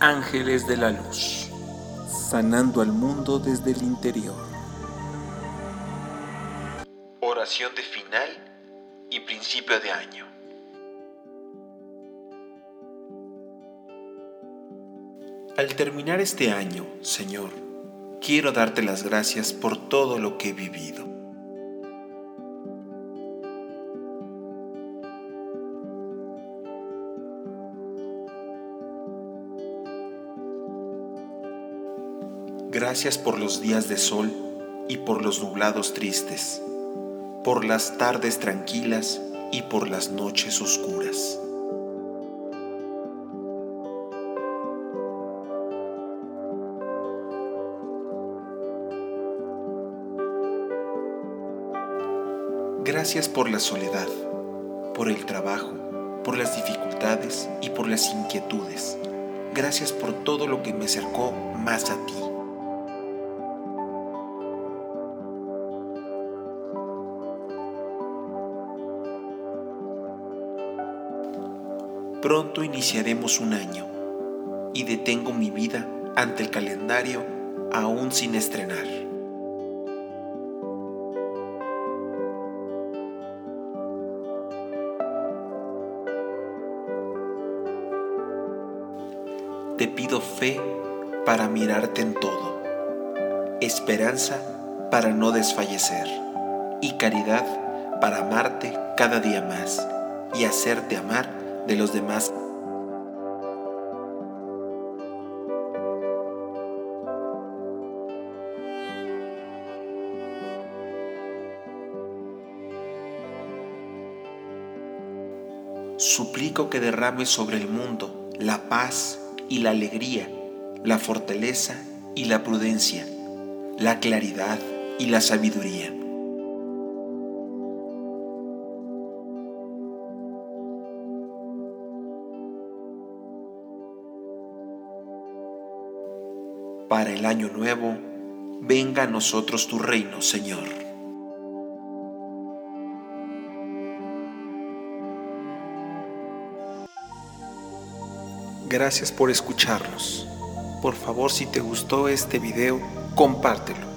Ángeles de la Luz, sanando al mundo desde el interior. Oración de final y principio de año. Al terminar este año, Señor, quiero darte las gracias por todo lo que he vivido. Gracias por los días de sol y por los nublados tristes, por las tardes tranquilas y por las noches oscuras. Gracias por la soledad, por el trabajo, por las dificultades y por las inquietudes. Gracias por todo lo que me acercó más a ti. Pronto iniciaremos un año y detengo mi vida ante el calendario aún sin estrenar. Te pido fe para mirarte en todo, esperanza para no desfallecer y caridad para amarte cada día más y hacerte amar de los demás. Suplico que derrame sobre el mundo la paz y la alegría, la fortaleza y la prudencia, la claridad y la sabiduría. Para el año nuevo, venga a nosotros tu reino, Señor. Gracias por escucharnos. Por favor, si te gustó este video, compártelo.